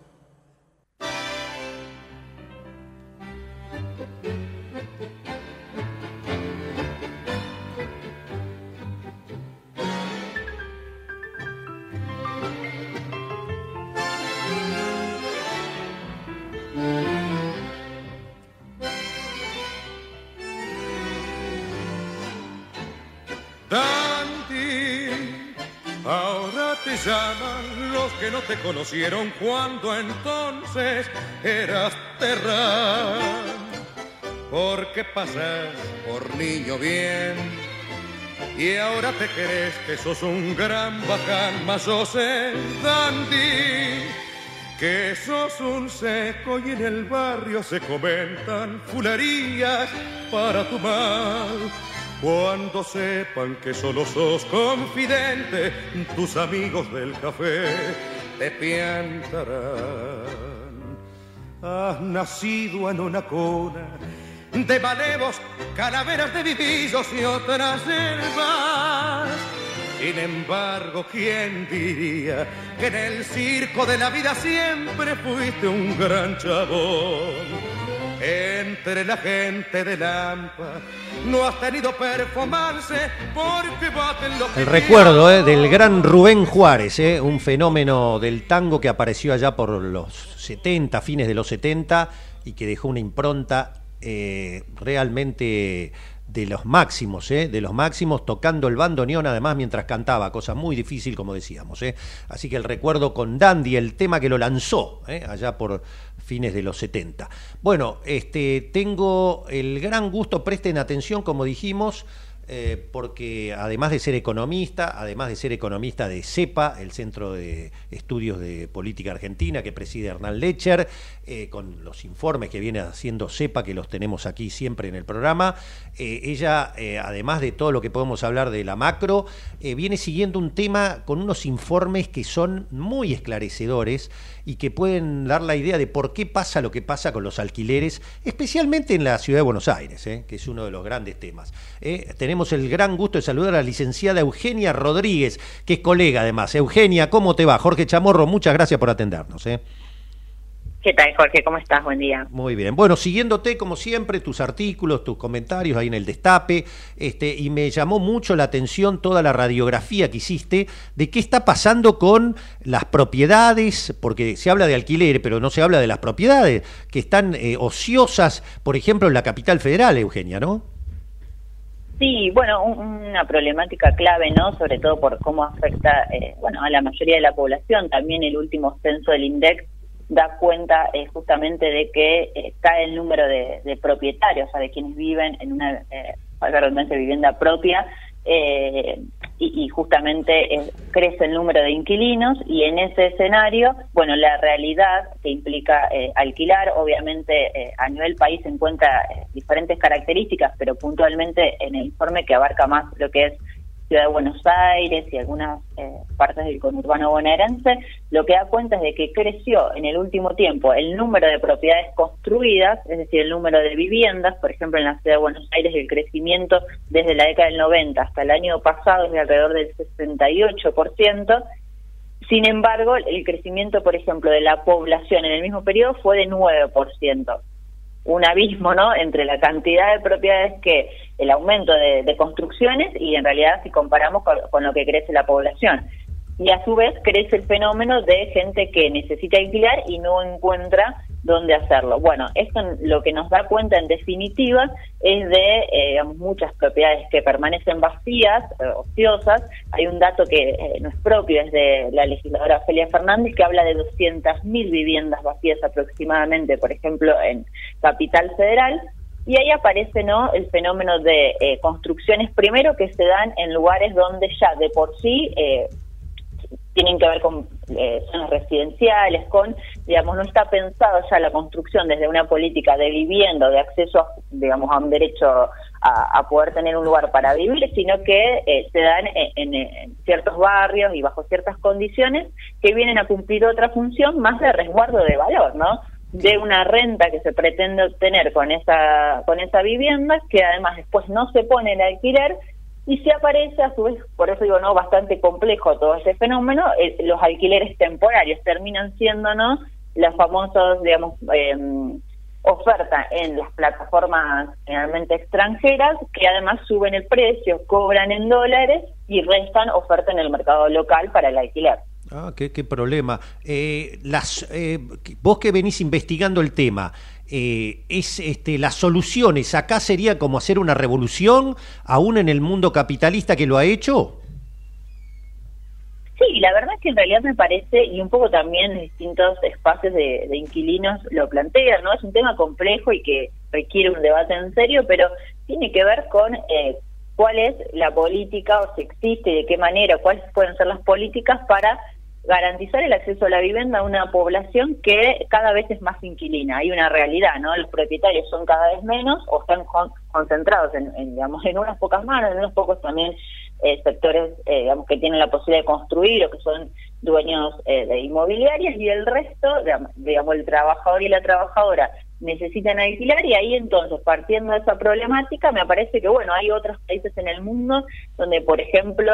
llaman los que no te conocieron cuando entonces eras terral. Porque pasas por niño bien y ahora te crees que sos un gran bacán, más sos el dandy. Que sos un seco y en el barrio se comentan fulerías para tu mal. Cuando sepan que solo sos confidente, tus amigos del café te piantarán. Has nacido en una cuna de malevos, calaveras de vivillos y otras selvas. Sin embargo, ¿quién diría que en el circo de la vida siempre fuiste un gran chabón? Entre la gente de Lampa no has tenido performance porque baten los El recuerdo eh, del gran Rubén Juárez, eh, un fenómeno del tango que apareció allá por los 70, fines de los 70, y que dejó una impronta eh, realmente de los máximos, ¿eh? de los máximos, tocando el bandoneón además mientras cantaba, cosa muy difícil como decíamos. ¿eh? Así que el recuerdo con Dandy, el tema que lo lanzó ¿eh? allá por fines de los 70. Bueno, este, tengo el gran gusto, presten atención, como dijimos, eh, porque además de ser economista, además de ser economista de CEPA, el Centro de Estudios de Política Argentina que preside Hernán Lecher, eh, con los informes que viene haciendo CEPA, que los tenemos aquí siempre en el programa, eh, ella, además de todo lo que podemos hablar de la macro, viene siguiendo un tema con unos informes que son muy esclarecedores y que pueden dar la idea de por qué pasa lo que pasa con los alquileres, especialmente en la ciudad de Buenos Aires, ¿eh? que es uno de los grandes temas. ¿eh? tenemos el gran gusto de saludar a la licenciada Eugenia Rodríguez, que es colega además. Eugenia, ¿cómo te va? Jorge Chamorro, muchas gracias por atendernos. ¿eh? ¿Qué tal, Jorge? ¿Cómo estás? Buen día. Muy bien. Bueno, siguiéndote, como siempre, tus artículos, tus comentarios ahí en el Destape, este, y me llamó mucho la atención toda la radiografía que hiciste de qué está pasando con las propiedades, porque se habla de alquiler, pero no se habla de las propiedades, que están eh, ociosas, por ejemplo, en la capital federal, Eugenia, ¿no? Sí, bueno, una problemática clave, ¿no? Sobre todo por cómo afecta, eh, bueno, a la mayoría de la población. También el último censo del INDEX da cuenta eh, justamente de que eh, cae el número de, propietarios, o sea, de quienes viven en una eh, realmente vivienda propia, eh, y, y, justamente crece el número de inquilinos y en ese escenario, bueno, la realidad que implica alquilar, obviamente a nivel país se encuentra diferentes características, pero puntualmente en el informe que abarca más lo que es Ciudad de Buenos Aires y algunas eh, partes del conurbano bonaerense, lo que da cuenta es de que creció en el último tiempo el número de propiedades construidas, es decir, el número de viviendas, por ejemplo, en la Ciudad de Buenos Aires el crecimiento desde la década del 90 hasta el año pasado es de alrededor del 68%, sin embargo, el crecimiento, por ejemplo, de la población en el mismo periodo fue de 9% un abismo ¿no? entre la cantidad de propiedades que el aumento de, construcciones y en realidad si comparamos con, lo que crece la población. Y a su vez crece el fenómeno de gente que necesita alquilar y no encuentra dónde hacerlo. Bueno, esto lo que nos da cuenta en definitiva es de eh, muchas propiedades que permanecen vacías, eh, ociosas. Hay un dato que eh, no es propio, es de la legisladora Ofelia Fernández, que habla de 200.000 viviendas vacías aproximadamente, por ejemplo, en Capital Federal. Y ahí aparece ¿no? el fenómeno de construcciones, primero que se dan en lugares donde ya de por sí tienen que ver con eh, zonas residenciales, con, digamos, no está pensado ya la construcción desde una política de vivienda, de acceso, digamos, a un derecho a, poder tener un lugar para vivir, sino que eh, se dan en, ciertos barrios y bajo ciertas condiciones que vienen a cumplir otra función más de resguardo de valor, ¿no? de una renta que se pretende obtener con esa con esa vivienda que además después no se pone en alquiler y se aparece a su vez, por eso digo, no, bastante complejo todo ese fenómeno, eh, los alquileres temporarios terminan siendo, ¿no? Las famosas, digamos, eh, oferta en las plataformas generalmente extranjeras, que además suben el precio, cobran en dólares y restan oferta en el mercado local para el alquiler. Ah, qué, qué problema. Eh, las, eh, vos que venís investigando el tema, eh, es este, las soluciones acá sería como hacer una revolución, aún en el mundo capitalista que lo ha hecho. Sí, la verdad es que en realidad me parece, y un poco también distintos espacios de, inquilinos lo plantean, ¿no? Es un tema complejo y que requiere un debate en serio, pero tiene que ver con eh, cuál es la política, o si existe, de qué manera, cuáles pueden ser las políticas para garantizar el acceso a la vivienda a una población que cada vez es más inquilina. Hay una realidad, ¿no? Los propietarios son cada vez menos o están concentrados en, digamos, en unas pocas manos, en unos pocos también eh, sectores, eh, digamos, que tienen la posibilidad de construir o que son dueños eh, de inmobiliarias y el resto, digamos, el trabajador y la trabajadora necesitan alquilar y ahí entonces, partiendo de esa problemática, me parece que, bueno, hay otros países en el mundo donde, por ejemplo,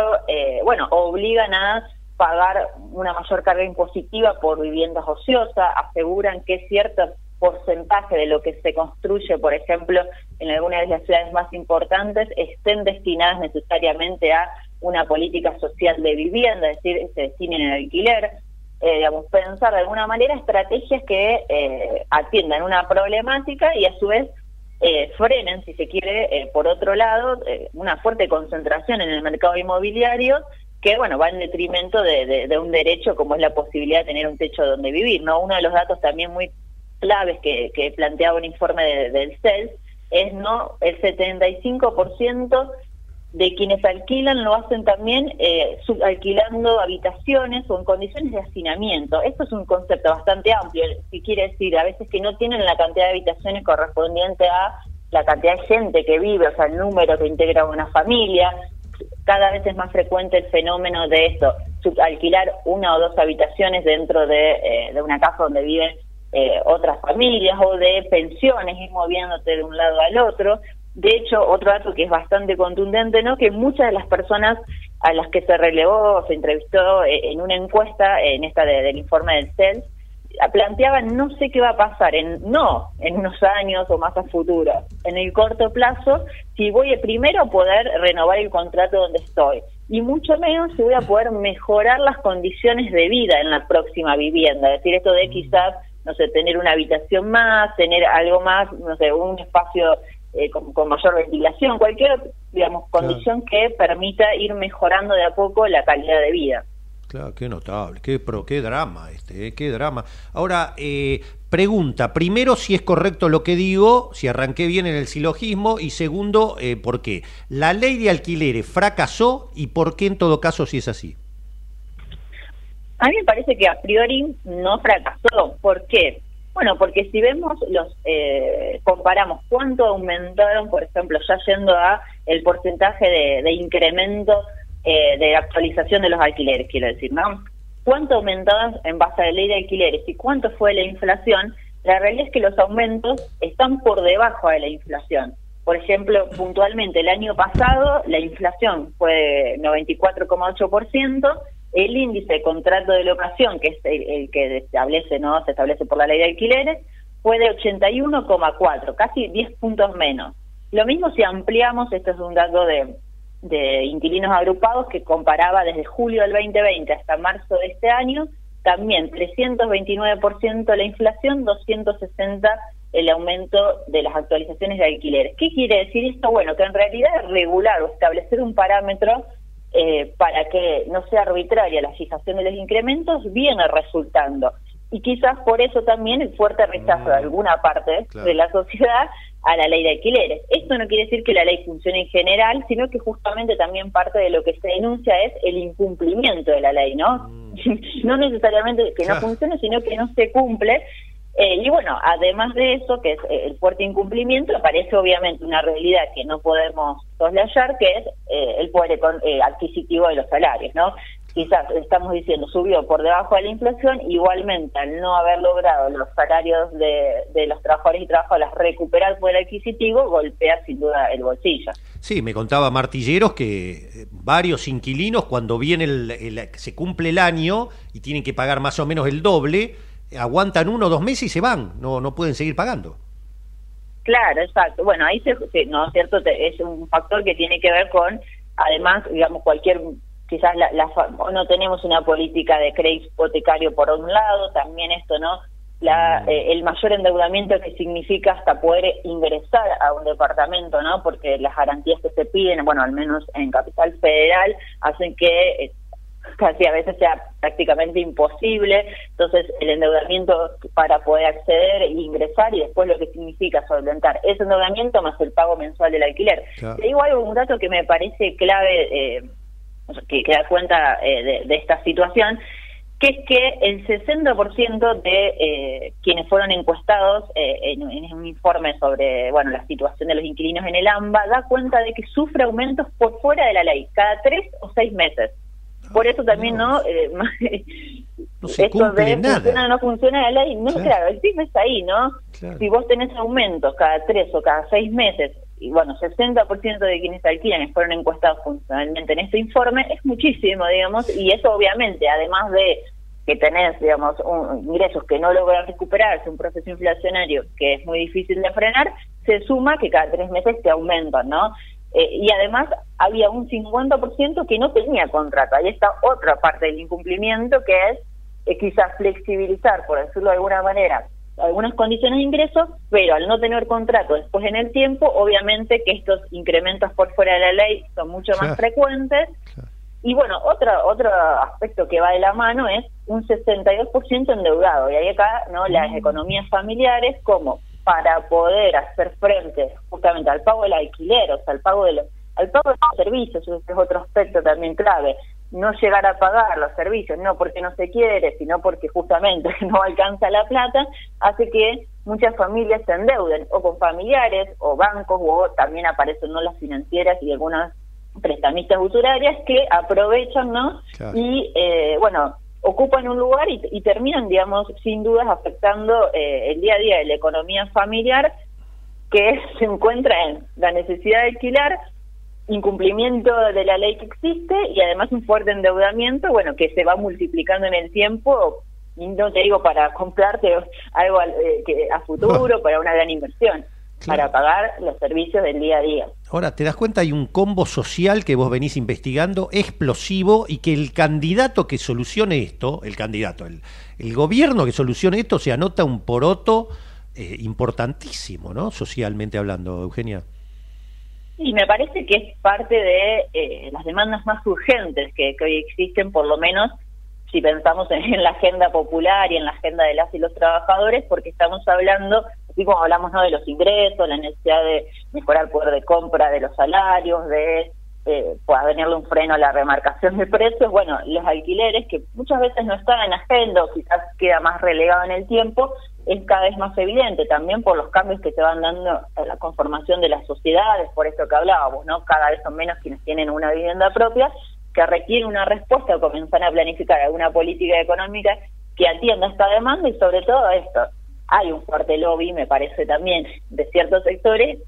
bueno, obligan a pagar una mayor carga impositiva por viviendas ociosas, aseguran que cierto porcentaje de lo que se construye, por ejemplo, en algunas de las ciudades más importantes, estén destinadas necesariamente a una política social de vivienda, es decir, se destinen al alquiler, eh, digamos, pensar de alguna manera estrategias que eh, atiendan una problemática y a su vez eh, frenen, si se quiere, por otro lado, una fuerte concentración en el mercado inmobiliario que bueno va en detrimento de, un derecho como es la posibilidad de tener un techo donde vivir no uno de los datos también muy claves que, que planteaba un informe del CELS es no el 75% de quienes alquilan lo hacen también eh, alquilando habitaciones o en condiciones de hacinamiento. Esto es un concepto bastante amplio, que quiere decir a veces que no tienen la cantidad de habitaciones correspondiente a la cantidad de gente que vive, o sea, el número que integra una familia. Cada vez es más frecuente el fenómeno de esto, alquilar una o dos habitaciones dentro de, eh, de una casa donde viven eh, otras familias o de pensiones, ir moviéndote de un lado al otro. De hecho, otro dato que es bastante contundente, ¿no? Que muchas de las personas a las que se relevó, se entrevistó eh, en una encuesta, en esta del informe del CEL, planteaban no sé qué va a pasar, en no en unos años o más a futuro, en el corto plazo, si voy a primero poder renovar el contrato donde estoy. Y mucho menos si voy a poder mejorar las condiciones de vida en la próxima vivienda, es decir, esto de quizás no sé, tener una habitación más, tener algo más, no sé, un espacio eh, con, mayor ventilación, cualquier, digamos, condición que permita ir mejorando de a poco la calidad de vida. Claro, qué notable, qué, pero qué drama este, eh, qué drama. Ahora, eh, pregunta, primero si es correcto lo que digo, si arranqué bien en el silogismo, y segundo, ¿por qué? ¿La ley de alquileres fracasó y por qué en todo caso si es así? A mí me parece que a priori no fracasó. ¿Por qué? Bueno, porque si vemos los eh, comparamos cuánto aumentaron, por ejemplo, ya yendo a el porcentaje de, incremento eh, de actualización de los alquileres, quiero decir, ¿no? ¿Cuánto aumentaron en base a la ley de alquileres y cuánto fue la inflación? La realidad es que los aumentos están por debajo de la inflación. Por ejemplo, puntualmente el año pasado la inflación fue de 94,8%, el índice de contrato de locación, que es el, que establece, ¿no? Se establece por la ley de alquileres, fue de 81,4, casi 10 puntos menos. Lo mismo si ampliamos, esto es un dato de, de inquilinos agrupados que comparaba desde julio del 2020 hasta marzo de este año, también 329% la inflación, 260 el aumento de las actualizaciones de alquileres. ¿Qué quiere decir esto? Bueno, que en realidad regular o establecer un parámetro eh, para que no sea arbitraria la fijación de los incrementos, viene resultando. Y quizás por eso también el fuerte rechazo de mm, alguna parte de la sociedad a la ley de alquileres. Esto no quiere decir que la ley funcione en general, sino que justamente también parte de lo que se denuncia es el incumplimiento de la ley, ¿no? Mm. no necesariamente que no funcione, sino que no se cumple eh, y bueno, además de eso, que es eh, el fuerte incumplimiento, aparece obviamente una realidad que no podemos soslayar, que es eh, el poder adquisitivo de los salarios, ¿no? Quizás estamos diciendo subió por debajo de la inflación, igualmente al no haber logrado los salarios de, los trabajadores y trabajadoras recuperar el poder adquisitivo, golpea sin duda el bolsillo. Sí, me contaba Martilleros que varios inquilinos cuando viene el, se cumple el año y tienen que pagar más o menos el doble, aguantan uno o dos meses y se van, no, no pueden seguir pagando. Claro, exacto. Bueno, ahí se, no cierto, es un factor que tiene que ver con, además, digamos, cualquier, quizás la, no tenemos una política de crédito hipotecario por un lado, también esto, ¿no? La, mm. eh, el mayor endeudamiento que significa hasta poder ingresar a un departamento, ¿no? Porque las garantías que se piden, bueno, al menos en Capital Federal, hacen que eh, casi a veces sea prácticamente imposible, entonces el endeudamiento para poder acceder e ingresar y después lo que significa solventar ese endeudamiento más el pago mensual del alquiler. Te digo algo, un dato que me parece clave, eh, que, que, da cuenta eh, de, esta situación, que es que el 60% de eh, quienes fueron encuestados en, en, un informe sobre bueno la situación de los inquilinos en el AMBA da cuenta de que sufre aumentos por fuera de la ley, cada tres o seis meses. Por eso también, ¿no? Eh, no se esto de funciona no funciona la ley, no, claro, el tema es ahí, ¿no? Si vos tenés aumentos cada tres o cada seis meses, y bueno, 60% de quienes alquilan fueron encuestados funcionalmente en este informe, es muchísimo, digamos, y eso obviamente, además de que tenés, digamos, ingresos que no logran recuperarse, un proceso inflacionario que es muy difícil de frenar, se suma que cada tres meses te aumentan, ¿no? Eh, y además había un 50% que no tenía contrato. Ahí está otra parte del incumplimiento que es eh, quizás flexibilizar, por decirlo de alguna manera, algunas condiciones de ingresos, pero al no tener contrato después en el tiempo, obviamente que estos incrementos por fuera de la ley son mucho más frecuentes. Y bueno, otro, otro aspecto que va de la mano es un 62% endeudado. Y ahí acá, ¿no? Las mm. economías familiares, como para poder hacer frente justamente al pago del alquiler, o sea, al pago de los al pago de los servicios, ese es otro aspecto también clave. No llegar a pagar los servicios, no porque no se quiere, sino porque justamente no alcanza la plata, hace que muchas familias se endeuden o con familiares o bancos o también aparecen no las financieras y algunas prestamistas usurarias que aprovechan, ¿no? Y eh, bueno, ocupan un lugar y, terminan, digamos, sin dudas afectando eh, el día a día de la economía familiar que se encuentra en la necesidad de alquilar, incumplimiento de la ley que existe y además un fuerte endeudamiento, bueno, que se va multiplicando en el tiempo, y no te digo para comprarte algo eh, que a futuro, para una gran inversión, para pagar los servicios del día a día. Ahora, ¿te das cuenta? Hay un combo social que vos venís investigando explosivo y que el candidato que solucione esto, el candidato, el, el gobierno que solucione esto se anota un poroto eh, importantísimo, ¿no? Socialmente hablando, Eugenia. Y me parece que es parte de eh, las demandas más urgentes que, hoy existen, por lo menos si pensamos en, la agenda popular y en la agenda de las y los trabajadores, porque estamos hablando, así como hablamos ¿no? de los ingresos, la necesidad de mejorar el poder de compra de los salarios, de eh, venirle un freno a la remarcación de precios, bueno, los alquileres, que muchas veces no están en agenda o quizás queda más relegado en el tiempo, es cada vez más evidente también por los cambios que se van dando en la conformación de las sociedades, por eso que hablábamos, ¿no? Cada vez son menos quienes tienen una vivienda propia, que requiere una respuesta o comenzar a planificar alguna política económica que atienda esta demanda y sobre todo esto. Hay un fuerte lobby, me parece también, de ciertos sectores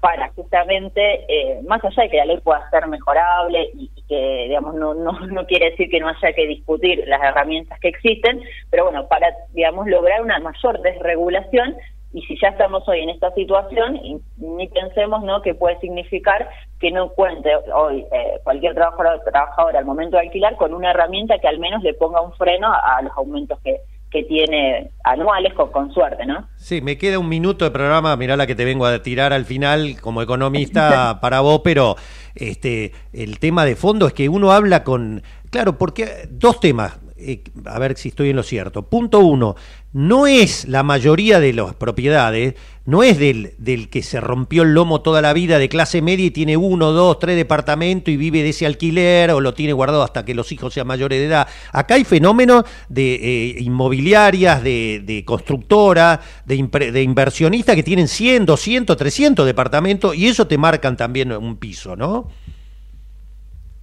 para justamente, eh, más allá de que la ley pueda ser mejorable y, que, digamos, no, no, no quiere decir que no haya que discutir las herramientas que existen, pero bueno, para, digamos, lograr una mayor desregulación y si ya estamos hoy en esta situación, ni pensemos no que puede significar que no cuente hoy eh, cualquier trabajador, trabajador al momento de alquilar con una herramienta que al menos le ponga un freno a los aumentos que, que tiene anuales con, con, suerte, ¿no? Sí, me queda un minuto de programa, mirá la que te vengo a tirar al final como economista para vos, pero este el tema de fondo es que uno habla con, claro, porque dos temas, eh, a ver si estoy en lo cierto. Punto uno, no es la mayoría de las propiedades, no es del, del que se rompió el lomo toda la vida de clase media y tiene uno, dos, tres departamentos y vive de ese alquiler o lo tiene guardado hasta que los hijos sean mayores de edad. Acá hay fenómenos de eh, inmobiliarias, de, de constructoras, de, de inversionistas que tienen 100, 200, 300 departamentos y eso te marcan también un piso, ¿no?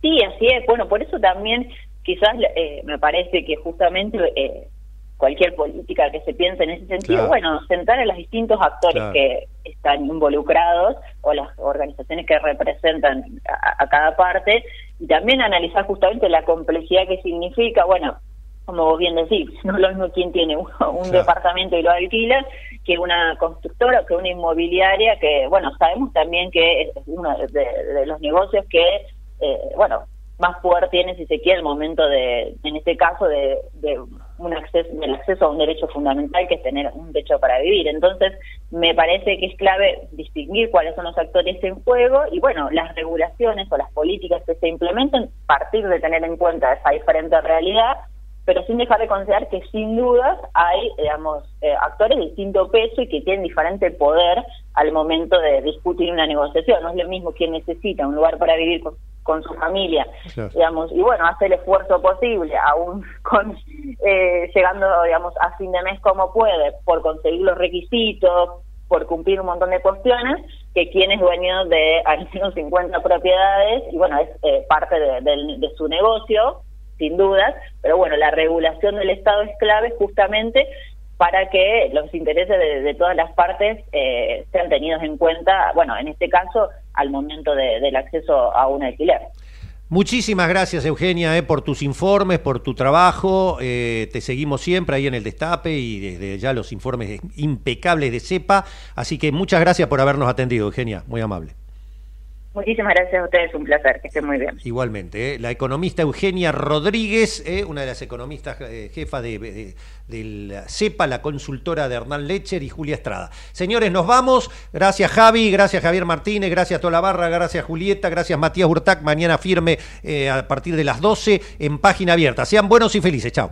Sí, así es. Bueno, por eso también quizás eh, me parece que justamente eh, cualquier política que se piense en ese sentido, bueno, sentar a los distintos actores que están involucrados o las organizaciones que representan a, cada parte y también analizar justamente la complejidad que significa, bueno, como vos bien decís, no es lo mismo quien tiene un, departamento y lo alquila que una constructora o que una inmobiliaria que, bueno, sabemos también que es uno de, los negocios que, eh, bueno, más poder tiene, si se quiere, el momento de, en este caso, de, un acceso, del acceso a un derecho fundamental que es tener un techo para vivir. Entonces, me parece que es clave distinguir cuáles son los actores en juego y, bueno, las regulaciones o las políticas que se implementen, partir de tener en cuenta esa diferente realidad, pero sin dejar de considerar que sin dudas hay, digamos, eh, actores de distinto peso y que tienen diferente poder al momento de discutir una negociación. No es lo mismo quien necesita un lugar para vivir con con su familia, digamos, y bueno, hace el esfuerzo posible, aún con eh, llegando, digamos, a fin de mes como puede, por conseguir los requisitos, por cumplir un montón de cuestiones, que quien es dueño de al menos 50 propiedades, y bueno, es eh, parte de, su negocio, sin dudas, pero bueno, la regulación del Estado es clave justamente para que los intereses de, todas las partes eh, sean tenidos en cuenta, bueno, en este caso, al momento del acceso a un alquiler. Muchísimas gracias Eugenia eh, por tus informes, por tu trabajo. Eh, te seguimos siempre ahí en el Destape y desde ya los informes impecables de CEPA. Así que muchas gracias por habernos atendido, Eugenia. Muy amable. Muchísimas gracias a ustedes, un placer, que estén muy bien. Igualmente, ¿eh? la economista Eugenia Rodríguez, ¿eh? una de las economistas eh, jefas de, del CEPA, la consultora de Hernán Lecher y Julia Estrada. Señores, nos vamos. Gracias Javi, gracias Javier Martínez, gracias Tola Barra, gracias Julieta, gracias Matías Hurtac. Mañana firme a partir de las 12 en página abierta. Sean buenos y felices. Chao.